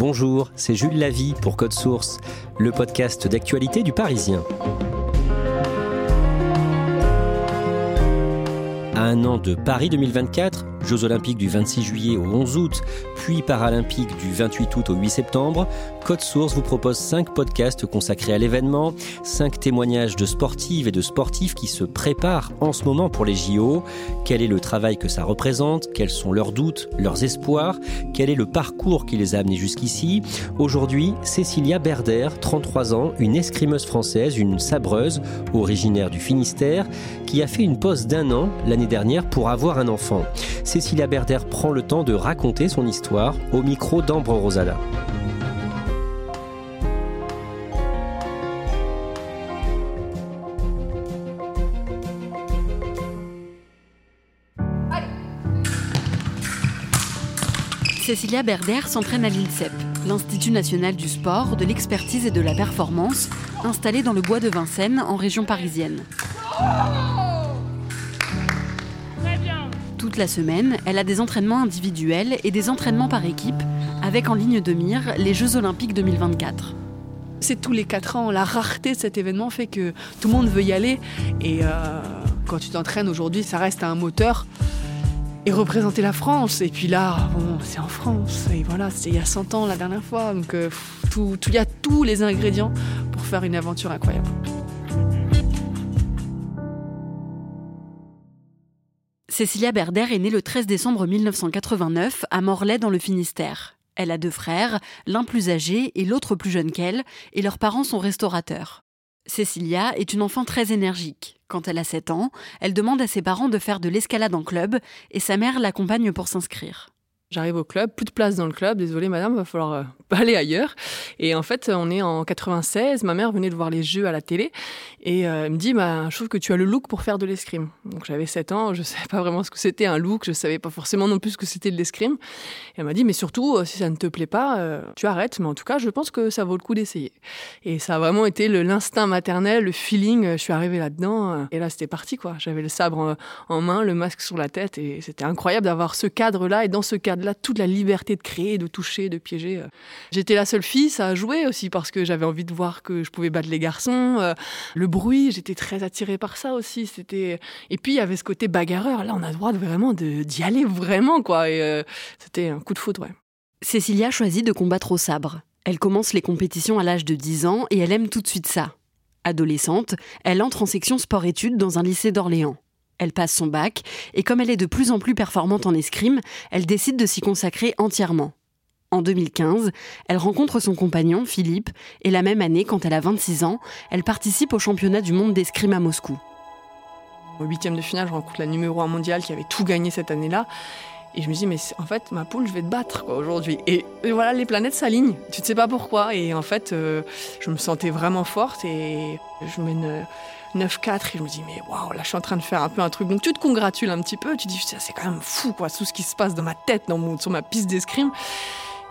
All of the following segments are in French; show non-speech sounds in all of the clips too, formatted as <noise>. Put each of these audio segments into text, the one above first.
Bonjour, c'est Jules Lavie pour Code Source, le podcast d'actualité du Parisien. À un an de Paris 2024, Jeux olympiques du 26 juillet au 11 août, puis paralympiques du 28 août au 8 septembre, Code Source vous propose 5 podcasts consacrés à l'événement, 5 témoignages de sportives et de sportifs qui se préparent en ce moment pour les JO. Quel est le travail que ça représente? Quels sont leurs doutes, leurs espoirs? Quel est le parcours qui les a amenés jusqu'ici? Aujourd'hui, Cécilia Berder, 33 ans, une escrimeuse française, une sabreuse, originaire du Finistère, qui a fait une pause d'un an l'année dernière pour avoir un enfant. Cécilia Berder prend le temps de raconter son histoire au micro d'Ambre Rosala. Cécilia Berder s'entraîne à l'INSEP, l'Institut national du sport, de l'expertise et de la performance, installé dans le bois de Vincennes, en région parisienne. Toute la semaine, elle a des entraînements individuels et des entraînements par équipe, avec en ligne de mire les Jeux olympiques 2024. C'est tous les 4 ans. La rareté de cet événement fait que tout le monde veut y aller. Et euh, quand tu t'entraînes aujourd'hui, ça reste un moteur. Et représenter la France. Et puis là, bon, c'est en France. Et voilà, c'était il y a 100 ans la dernière fois. Donc euh, tout- tout- il y a tous les ingrédients pour faire une aventure incroyable. Cécilia Berder est née le 13 décembre 1989 à Morlaix dans le Finistère. Elle a deux frères, l'un plus âgé et l'autre plus jeune qu'elle, et leurs parents sont restaurateurs. Cécilia est une enfant très énergique. Quand elle a 7 ans, elle demande à ses parents de faire de l'escalade en club et sa mère l'accompagne pour s'inscrire. J'arrive au club, plus de place dans le club. Désolée, madame, va falloir euh, <laughs> aller ailleurs. Et en fait, on est en 96. Ma mère venait de voir les jeux à la télé et euh, elle me dit bah, Je trouve que tu as le look pour faire de l'escrime. Donc j'avais 7 ans, je ne savais pas vraiment ce que c'était un look, je ne savais pas forcément non plus ce que c'était de l'escrime. Et elle m'a dit Mais surtout, euh, si ça ne te plaît pas, euh, tu arrêtes. Mais en tout cas, je pense que ça vaut le coup d'essayer. Et ça a vraiment été l'instinct maternel, le feeling. Je suis arrivée là-dedans et là, c'était parti. quoi. J'avais le sabre en, en main, le masque sur la tête et c'était incroyable d'avoir ce cadre-là et dans ce cadre-là, toute la liberté de créer, de toucher, de piéger. euh. J'étais la seule fille, ça a joué aussi parce que j'avais envie de voir que je pouvais battre les garçons. euh, le bruit, j'étais très attirée par ça aussi. C'était et puis il y avait ce côté bagarreur. Là, on a le droit vraiment d'y aller vraiment quoi. Euh, c'était un coup de foudre. Ouais. Cécilia choisit de combattre au sabre. Elle commence les compétitions à l'âge de 10 ans et elle aime tout de suite ça. Adolescente, elle entre en section sport-études dans un lycée d'Orléans. Elle passe son bac et comme elle est de plus en plus performante en escrime, elle décide de s'y consacrer entièrement. En 2015, elle rencontre son compagnon, Philippe, et la même année, quand elle a 26 ans, elle participe au championnat du monde d'escrime à Moscou. Au huitième de finale, je rencontre la numéro 1 mondiale qui avait tout gagné cette année-là. Et je me dis, mais en fait, ma poule, je vais te battre aujourd'hui. Et, et voilà, les planètes s'alignent. Tu ne sais pas pourquoi. Et en fait, euh, je me sentais vraiment forte et je mène euh, 9-4 et je me dis, mais waouh, là, je suis en train de faire un peu un truc. Donc, tu te congratules un petit peu. Tu dis, c'est quand même fou, quoi, tout ce qui se passe dans ma tête, dans mon, sur ma piste d'escrime.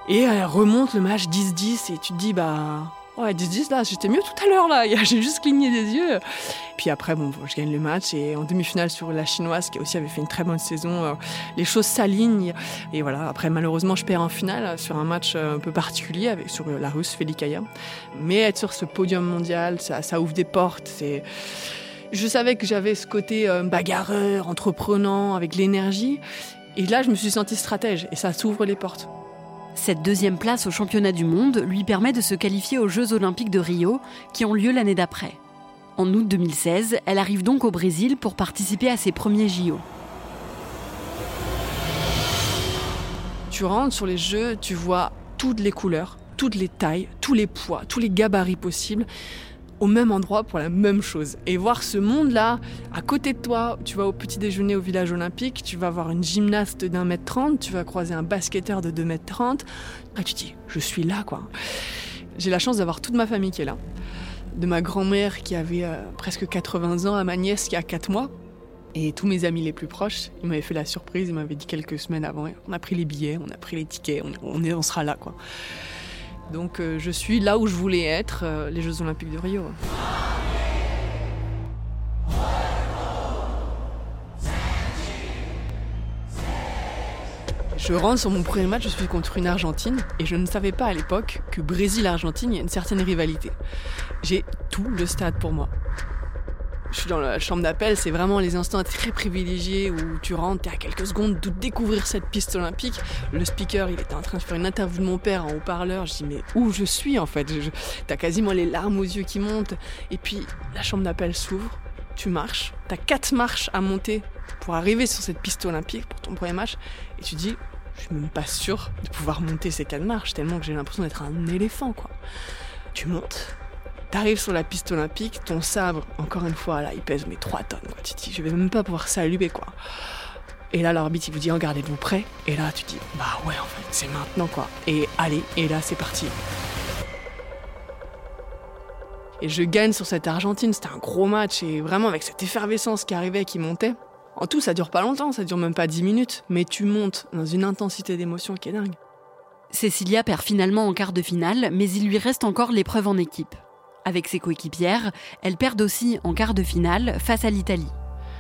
Et elle remonte le match 10-10 et tu te dis, bah. Ouais, 10-10, là, j'étais mieux tout à l'heure, là. <laughs> J'ai juste cligné des yeux. Puis après, bon, je gagne le match et en demi-finale sur la chinoise, qui aussi avait fait une très bonne saison, euh, les choses s'alignent. Et voilà, après, malheureusement, je perds en finale sur un match euh, un peu particulier avec, sur la russe Felikaya. Mais être sur ce podium mondial, ça, ça ouvre des portes. C'est. Je savais que j'avais ce côté euh, bagarreur, entreprenant, avec l'énergie. Et là, je me suis sentie stratège et ça s'ouvre les portes. Cette deuxième place au championnat du monde lui permet de se qualifier aux Jeux olympiques de Rio qui ont lieu l'année d'après. En août 2016, elle arrive donc au Brésil pour participer à ses premiers JO. Tu rentres sur les Jeux, tu vois toutes les couleurs, toutes les tailles, tous les poids, tous les gabarits possibles au même endroit pour la même chose. Et voir ce monde-là, à côté de toi, tu vas au petit déjeuner au village olympique, tu vas voir une gymnaste d'un mètre trente, tu vas croiser un basketteur de deux mètres trente. Et tu te dis, je suis là, quoi. J'ai la chance d'avoir toute ma famille qui est là. De ma grand-mère qui avait euh, presque 80 ans à ma nièce qui a 4 mois. Et tous mes amis les plus proches, ils m'avaient fait la surprise, ils m'avaient dit quelques semaines avant, on a pris les billets, on a pris les tickets, on, on sera là, quoi. Donc euh, je suis là où je voulais être, euh, les Jeux Olympiques de Rio. Je rentre sur mon premier match, je suis contre une Argentine et je ne savais pas à l'époque que Brésil-Argentine, il y a une certaine rivalité. J'ai tout le stade pour moi je suis dans la chambre d'appel, c'est vraiment les instants très privilégiés où tu rentres, t'es à quelques secondes de découvrir cette piste olympique. Le speaker, il était en train de faire une interview de mon père en haut-parleur. Je dis, mais où je suis en fait? T'as quasiment les larmes aux yeux qui montent. Et puis, la chambre d'appel s'ouvre, tu marches, t'as quatre marches à monter pour arriver sur cette piste olympique pour ton premier match. Et tu dis, je suis même pas sûr de pouvoir monter ces quatre marches, tellement que j'ai l'impression d'être un éléphant, quoi. Tu montes, T'arrives sur la piste olympique, ton sabre, encore une fois, là, il pèse mes 3 tonnes. Quoi. Tu te dis, je vais même pas pouvoir saluer, quoi. Et là, l'arbitre, il vous dit, regardez-vous prêt Et là, tu dis, bah ouais, en fait, c'est maintenant, quoi. Et allez, et là, c'est parti. Et je gagne sur cette Argentine, c'était un gros match, et vraiment avec cette effervescence qui arrivait, qui montait. En tout, ça dure pas longtemps, ça dure même pas 10 minutes, mais tu montes dans une intensité d'émotion qui est dingue. Cécilia perd finalement en quart de finale, mais il lui reste encore l'épreuve en équipe. Avec ses coéquipières, elles perdent aussi en quart de finale face à l'Italie.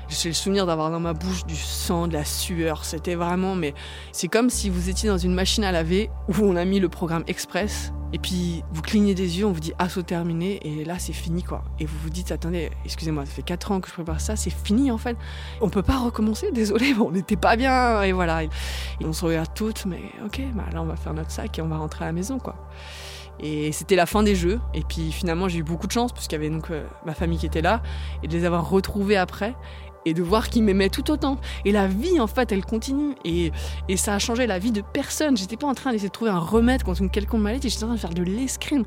J'ai le souvenir d'avoir dans ma bouche du sang, de la sueur. C'était vraiment, mais c'est comme si vous étiez dans une machine à laver où on a mis le programme express. Et puis vous clignez des yeux, on vous dit assaut terminé, et là c'est fini quoi. Et vous vous dites attendez, excusez-moi, ça fait 4 ans que je prépare ça, c'est fini en fait. On peut pas recommencer, désolé, <laughs> on n'était pas bien, et voilà. Et on se regarde toutes, mais ok, bah là on va faire notre sac et on va rentrer à la maison quoi. Et c'était la fin des jeux. Et puis finalement, j'ai eu beaucoup de chance, puisqu'il y avait donc euh, ma famille qui était là, et de les avoir retrouvés après, et de voir qu'ils m'aimaient tout autant. Et la vie, en fait, elle continue. Et, et ça a changé la vie de personne. J'étais pas en train d'essayer de trouver un remède contre une quelconque maladie, j'étais en train de faire de l'escrime.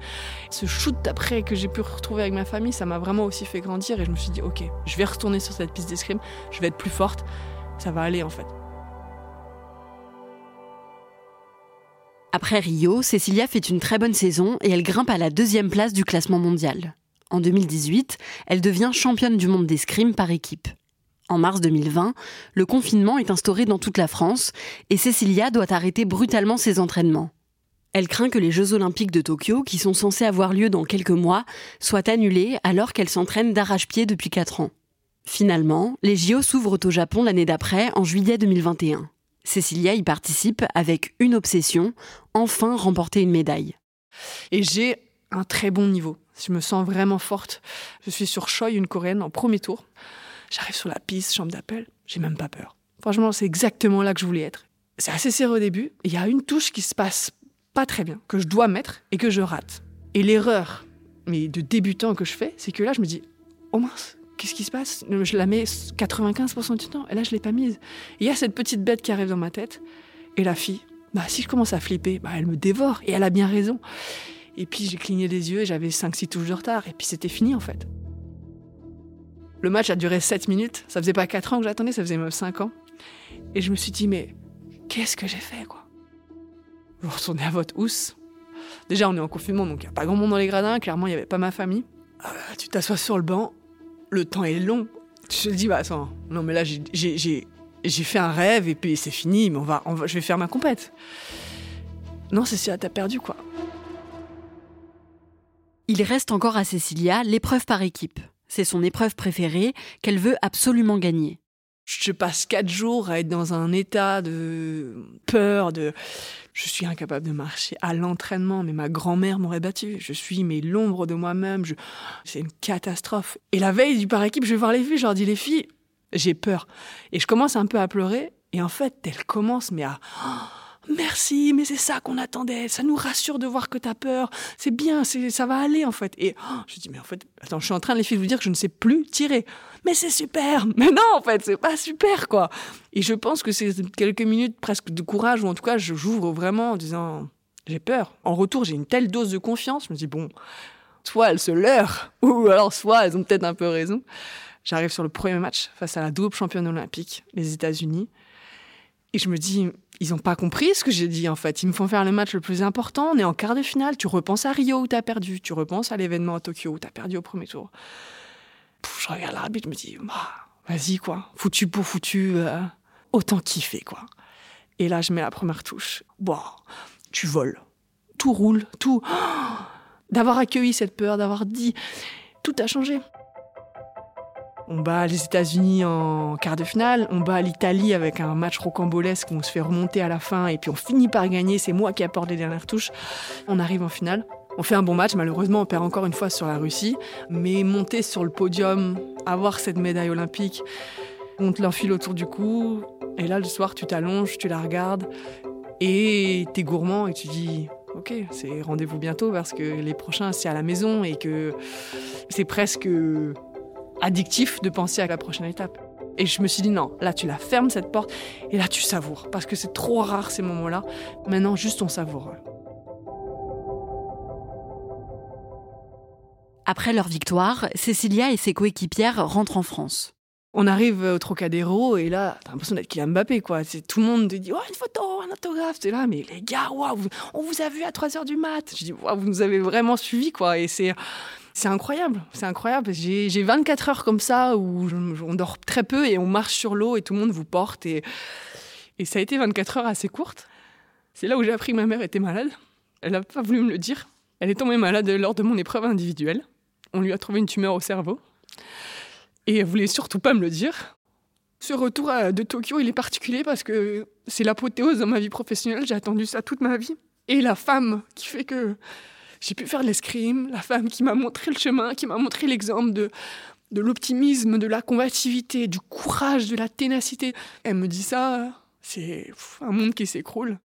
Ce shoot après que j'ai pu retrouver avec ma famille, ça m'a vraiment aussi fait grandir. Et je me suis dit, ok, je vais retourner sur cette piste d'escrime, je vais être plus forte, ça va aller en fait. Après Rio, Cecilia fait une très bonne saison et elle grimpe à la deuxième place du classement mondial. En 2018, elle devient championne du monde d'escrime par équipe. En mars 2020, le confinement est instauré dans toute la France et Cecilia doit arrêter brutalement ses entraînements. Elle craint que les Jeux olympiques de Tokyo, qui sont censés avoir lieu dans quelques mois, soient annulés alors qu'elle s'entraîne d'arrache-pied depuis 4 ans. Finalement, les JO s'ouvrent au Japon l'année d'après, en juillet 2021. Cécilia y participe avec une obsession, enfin remporter une médaille. Et j'ai un très bon niveau. Je me sens vraiment forte. Je suis sur Choi, une coréenne, en premier tour. J'arrive sur la piste, chambre d'appel, j'ai même pas peur. Franchement, c'est exactement là que je voulais être. C'est assez serré au début. Il y a une touche qui se passe pas très bien, que je dois mettre et que je rate. Et l'erreur, mais de débutant que je fais, c'est que là, je me dis, oh mince, qu'est-ce qui se passe Je la mets 95% du temps, et là, je l'ai pas mise. Il y a cette petite bête qui arrive dans ma tête, et la fille, bah, si je commence à flipper, bah, elle me dévore, et elle a bien raison. Et puis, j'ai cligné les yeux, et j'avais 5-6 touches de retard, et puis c'était fini, en fait. Le match a duré 7 minutes, ça faisait pas 4 ans que j'attendais, ça faisait même 5 ans. Et je me suis dit, mais qu'est-ce que j'ai fait, quoi? Vous retournez à votre housse. Déjà, on est en confinement, donc il n'y a pas grand monde dans les gradins, clairement, il n'y avait pas ma famille. Ah, tu t'assois sur le banc, le temps est long. Je te dis, bah attends, non mais là j'ai fait un rêve et puis c'est fini, mais on va, je vais faire ma compète. Non, Cécilia, t'as perdu quoi. Il reste encore à Cécilia l'épreuve par équipe. C'est son épreuve préférée qu'elle veut absolument gagner. Je passe quatre jours à être dans un état de peur, de je suis incapable de marcher à l'entraînement, mais ma grand-mère m'aurait battu. Je suis mais l'ombre de moi-même. C'est une catastrophe. Et la veille du par équipe, je vais voir les filles, je leur dis les filles, j'ai peur. Et je commence un peu à pleurer. Et en fait, elles commencent mais à merci, mais c'est ça qu'on attendait. Ça nous rassure de voir que tu as peur. C'est bien, ça va aller en fait. Et oh, je dis, mais en fait, attends, je suis en train de les filles vous dire que je ne sais plus tirer. Mais c'est super. <laughs> Mais non, en fait, c'est pas super quoi. Et je pense que c'est quelques minutes presque de courage, ou en tout cas, j'ouvre vraiment en disant, j'ai peur. En retour, j'ai une telle dose de confiance. Je me dis, bon, soit elles se leurrent, <laughs> ou alors soit elles ont peut-être un peu raison. J'arrive sur le premier match face à la double championne olympique, les États-Unis. Et je me dis, ils n'ont pas compris ce que j'ai dit en fait. Ils me font faire le match le plus important. On est en quart de finale. Tu repenses à Rio où tu as perdu. Tu repenses à l'événement à Tokyo où tu as perdu au premier tour. Je regarde l'arbitre, je me dis, vas-y quoi. Foutu pour foutu. Euh, autant kiffer quoi. Et là, je mets la première touche. Bon, tu voles. Tout roule. Tout. D'avoir accueilli cette peur, d'avoir dit. Tout a changé. On bat les États-Unis en quart de finale, on bat l'Italie avec un match rocambolesque où on se fait remonter à la fin et puis on finit par gagner. C'est moi qui apporte les dernières touches. On arrive en finale. On fait un bon match, malheureusement on perd encore une fois sur la Russie, mais monter sur le podium, avoir cette médaille olympique, on te l'enfile autour du cou, et là le soir tu t'allonges, tu la regardes, et t'es gourmand et tu dis ok, c'est rendez-vous bientôt parce que les prochains c'est à la maison et que c'est presque addictif de penser à la prochaine étape. Et je me suis dit non, là tu la fermes cette porte et là tu savoures parce que c'est trop rare ces moments-là. Maintenant juste on savoure. Après leur victoire, Cécilia et ses coéquipières rentrent en France. On arrive au Trocadéro et là, t'as l'impression d'être Kylian Mbappé, quoi. C'est, tout le monde te dit, une photo, un autographe. C'est là, mais les gars, on vous a vu à 3 h du mat. Je dis, vous nous avez vraiment suivi, quoi. Et c'est, incroyable, c'est incroyable. J'ai 24 heures comme ça où on dort très peu et on marche sur l'eau et tout le monde vous porte. Et, et ça a été 24 heures assez courtes. C'est là où j'ai appris que ma mère était malade. Elle n'a pas voulu me le dire. Elle est tombée malade lors de mon épreuve individuelle. On lui a trouvé une tumeur au cerveau. Et elle voulait surtout pas me le dire. Ce retour de Tokyo, il est particulier parce que c'est l'apothéose dans ma vie professionnelle. J'ai attendu ça toute ma vie. Et la femme qui fait que j'ai pu faire l'escrime, la femme qui m'a montré le chemin, qui m'a montré l'exemple de, de l'optimisme, de la combativité, du courage, de la ténacité. Elle me dit ça, c'est un monde qui s'écroule.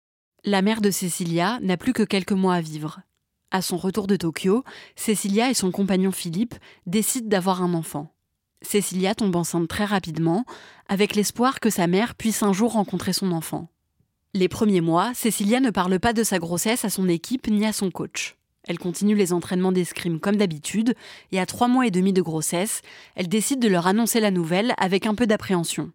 La mère de Cécilia n'a plus que quelques mois à vivre. À son retour de Tokyo, Cécilia et son compagnon Philippe décident d'avoir un enfant. Cécilia tombe enceinte très rapidement, avec l'espoir que sa mère puisse un jour rencontrer son enfant. Les premiers mois, Cécilia ne parle pas de sa grossesse à son équipe ni à son coach. Elle continue les entraînements d'escrime comme d'habitude, et à trois mois et demi de grossesse, elle décide de leur annoncer la nouvelle avec un peu d'appréhension.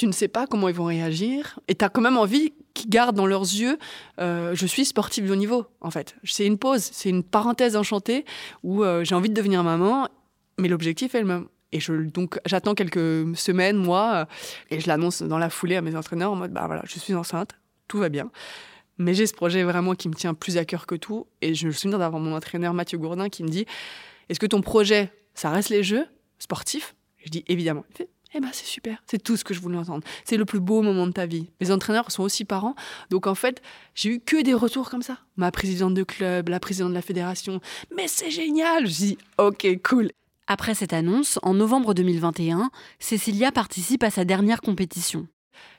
Tu ne sais pas comment ils vont réagir, et tu as quand même envie qu'ils gardent dans leurs yeux euh, je suis sportive de haut niveau, en fait. C'est une pause, c'est une parenthèse enchantée où euh, j'ai envie de devenir maman, mais l'objectif est le même. Et je, donc, j'attends quelques semaines, mois, euh, et je l'annonce dans la foulée à mes entraîneurs en mode bah voilà, je suis enceinte, tout va bien. Mais j'ai ce projet vraiment qui me tient plus à cœur que tout. Et je me souviens d'avoir mon entraîneur Mathieu Gourdin qui me dit Est-ce que ton projet, ça reste les jeux sportifs? Je dis évidemment. Eh ben c'est super, c'est tout ce que je voulais entendre. C'est le plus beau moment de ta vie. Mes entraîneurs sont aussi parents. Donc en fait, j'ai eu que des retours comme ça. Ma présidente de club, la présidente de la fédération. Mais c'est génial Je dis Ok, cool. Après cette annonce, en novembre 2021, Cécilia participe à sa dernière compétition.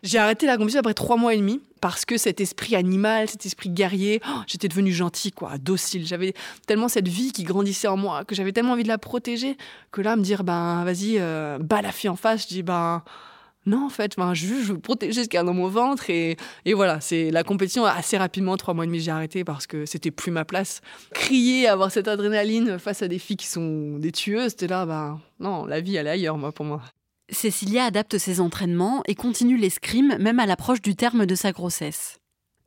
J'ai arrêté la compétition après trois mois et demi parce que cet esprit animal, cet esprit guerrier, oh, j'étais devenue gentille, quoi, docile. J'avais tellement cette vie qui grandissait en moi que j'avais tellement envie de la protéger que là, me dire, ben vas-y, euh, bats la fille en face, je dis, ben non, en fait, je, veux protéger ce qu'il y a dans mon ventre. Et, et voilà, c'est la compétition, assez rapidement, trois mois et demi, j'ai arrêté parce que c'était plus ma place. Crier, avoir cette adrénaline face à des filles qui sont des tueuses, c'était là, ben non, la vie, elle est ailleurs, moi, pour moi. Cécilia adapte ses entraînements et continue l'escrime même à l'approche du terme de sa grossesse.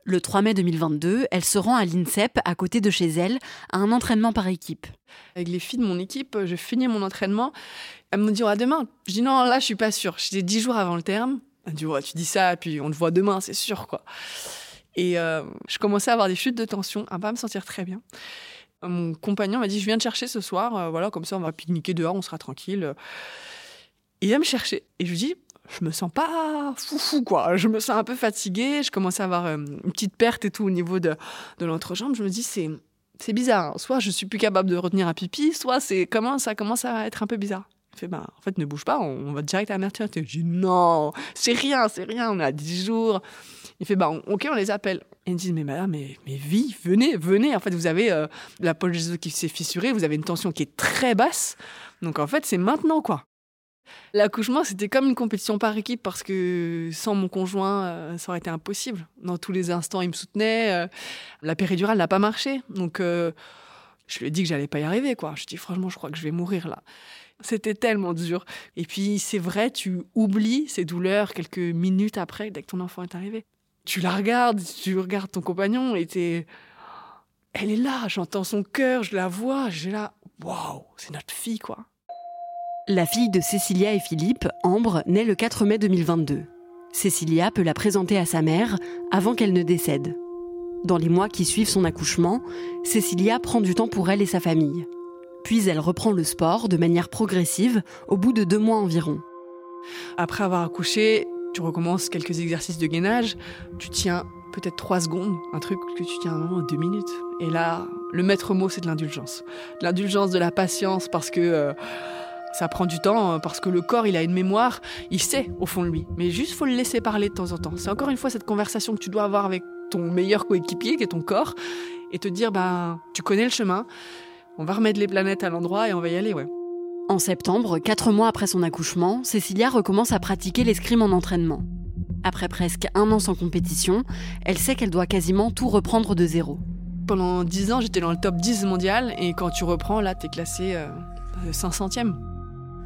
Le 3 mai 2022, elle se rend à l'INSEP, à côté de chez elle, à un entraînement par équipe. Avec les filles de mon équipe, je finis mon entraînement. Elles me disent à demain. Je dis non, là, je suis pas sûre. J'étais dix jours avant le terme. Elle me dit tu dis ça, puis on te voit demain, c'est sûr, quoi. Et euh, je commençais à avoir des chutes de tension, à pas me sentir très bien. Mon compagnon m'a dit je viens te chercher ce soir, euh, voilà, comme ça on va pique-niquer dehors, on sera tranquille. Il vient me chercher. Et je lui dis, je me sens pas foufou, quoi. Je me sens un peu fatiguée. Je commence à avoir euh, une petite perte et tout au niveau de, de l'entrejambe. Je me dis, c'est, c'est bizarre. Soit je suis plus capable de retenir un pipi, soit c'est comment ça commence à être un peu bizarre. Il fait, bah, en fait, ne bouge pas, on, va direct à la maternité. Je dis, non, c'est rien, c'est rien, on à 10 jours. Il fait, bah, ok, on les appelle. Et ils me disent, mais madame, mais, mais vie, venez, venez. En fait, vous avez euh, la poche qui s'est fissurée, vous avez une tension qui est très basse. Donc, en fait, c'est maintenant, quoi. L'accouchement, c'était comme une compétition par équipe parce que sans mon conjoint, euh, ça aurait été impossible. Dans tous les instants, il me soutenait. Euh, la péridurale n'a pas marché. Donc, je lui ai dit que j'allais pas y arriver, quoi. Je dis, franchement, je crois que je vais mourir là. C'était tellement dur. Et puis, c'est vrai, tu oublies ces douleurs quelques minutes après, dès que ton enfant est arrivé. Tu la regardes, tu regardes ton compagnon et t'es. Elle est là, j'entends son cœur, je la vois, j'ai là. Waouh, c'est notre fille, quoi. La fille de Cécilia et Philippe, Ambre, naît le 4 mai 2022. Cécilia peut la présenter à sa mère avant qu'elle ne décède. Dans les mois qui suivent son accouchement, Cécilia prend du temps pour elle et sa famille. Puis elle reprend le sport de manière progressive au bout de deux mois environ. Après avoir accouché, tu recommences quelques exercices de gainage, tu tiens peut-être trois secondes, un truc que tu tiens normalement deux minutes. Et là, le maître mot, c'est de l'indulgence. L'indulgence, de la patience, parce que euh, ça prend du temps, hein, parce que le corps, il a une mémoire, il sait au fond de lui. Mais juste, faut le laisser parler de temps en temps. C'est encore une fois cette conversation que tu dois avoir avec ton meilleur coéquipier, qui est ton corps, et te dire, ben, tu connais le chemin, on va remettre les planètes à l'endroit et on va y aller, ouais. En septembre, quatre mois après son accouchement, Cécilia recommence à pratiquer l'escrime en entraînement. Après presque un an sans compétition, elle sait qu'elle doit quasiment tout reprendre de zéro. Pendant dix ans, j'étais dans le top 10 mondial et quand tu reprends, là, t'es classé euh, 500e.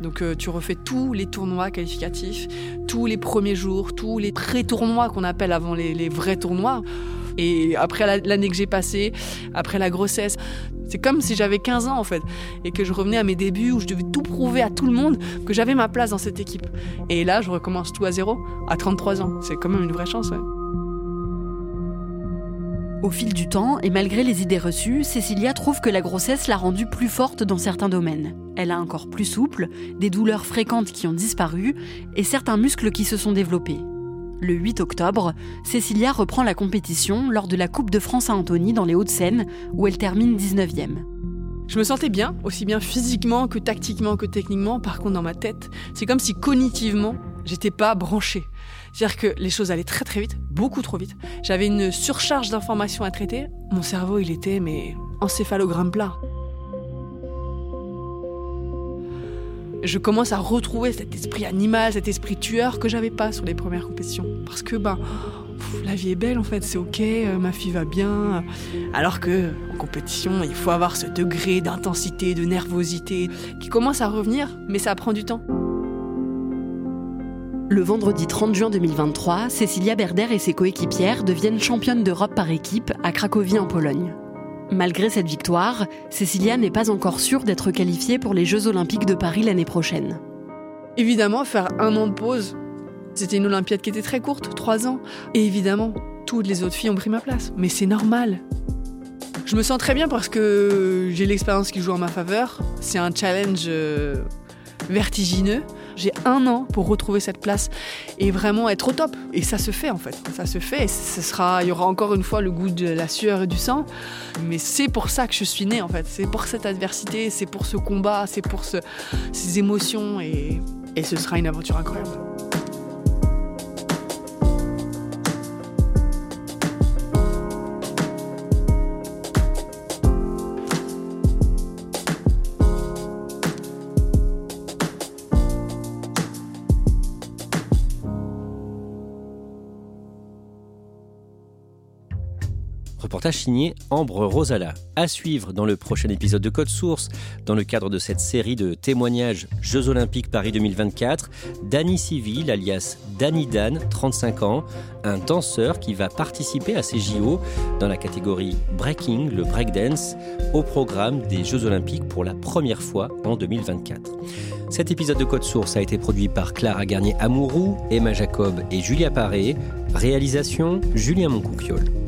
Donc euh, tu refais tous les tournois qualificatifs, tous les premiers jours, tous les pré-tournois qu'on appelle avant les, vrais tournois. Et après l'année que j'ai passée, après la grossesse, c'est comme si j'avais 15 ans en fait, et que je revenais à mes débuts où je devais tout prouver à tout le monde que j'avais ma place dans cette équipe. Et là, je recommence tout à zéro, à 33 ans. C'est quand même une vraie chance, ouais. Au fil du temps, et malgré les idées reçues, Cécilia trouve que la grossesse l'a rendue plus forte dans certains domaines. Elle a un corps plus souple, des douleurs fréquentes qui ont disparu, et certains muscles qui se sont développés. Le 8 octobre, Cécilia reprend la compétition lors de la Coupe de France à Antony dans les Hauts-de-Seine, où elle termine 19e. Je me sentais bien, aussi bien physiquement que tactiquement que techniquement. Par contre, dans ma tête, c'est comme si cognitivement, j'étais pas branchée. C'est-à-dire que les choses allaient très très vite, beaucoup trop vite. J'avais une surcharge d'informations à traiter. Mon cerveau, il était mais encéphalogramme plat. je commence à retrouver cet esprit animal, cet esprit tueur que j'avais pas sur les premières compétitions. Parce que ben, la vie est belle en fait, c'est ok, euh, ma fille va bien. Alors que en compétition, il faut avoir ce degré d'intensité, de nervosité qui commence à revenir, mais ça prend du temps. Le vendredi 30 juin 2023, Cécilia Berder et ses coéquipières deviennent championnes d'Europe par équipe à Cracovie en Pologne. Malgré cette victoire, Cécilia n'est pas encore sûre d'être qualifiée pour les Jeux Olympiques de Paris l'année prochaine. Évidemment, faire un an de pause, c'était une Olympiade qui était très courte, trois ans. Et évidemment, toutes les autres filles ont pris ma place. Mais c'est normal. Je me sens très bien parce que j'ai l'expérience qui joue en ma faveur. C'est un challenge euh, vertigineux. J'ai un an pour retrouver cette place et vraiment être au top. Et ça se fait en fait. Ça se fait. ce sera, il y aura encore une fois le goût de la sueur et du sang. Mais c'est pour ça que je suis née en fait. C'est pour cette adversité, c'est pour ce combat, c'est pour ces émotions et, et ce sera une aventure incroyable. Ambre Rosala. À suivre dans le prochain épisode de Code Source, dans le cadre de cette série de témoignages Jeux Olympiques Paris 2024, Danny Civil, alias Danny Dan, 35 ans, un danseur qui va participer à ces JO dans la catégorie Breaking, le breakdance, au programme des Jeux Olympiques pour la première fois en 2024. Cet épisode de Code Source a été produit par Clara Garnier-Amouroux, Emma Jacob et Julia Paré. Réalisation Julien Moncouquiole.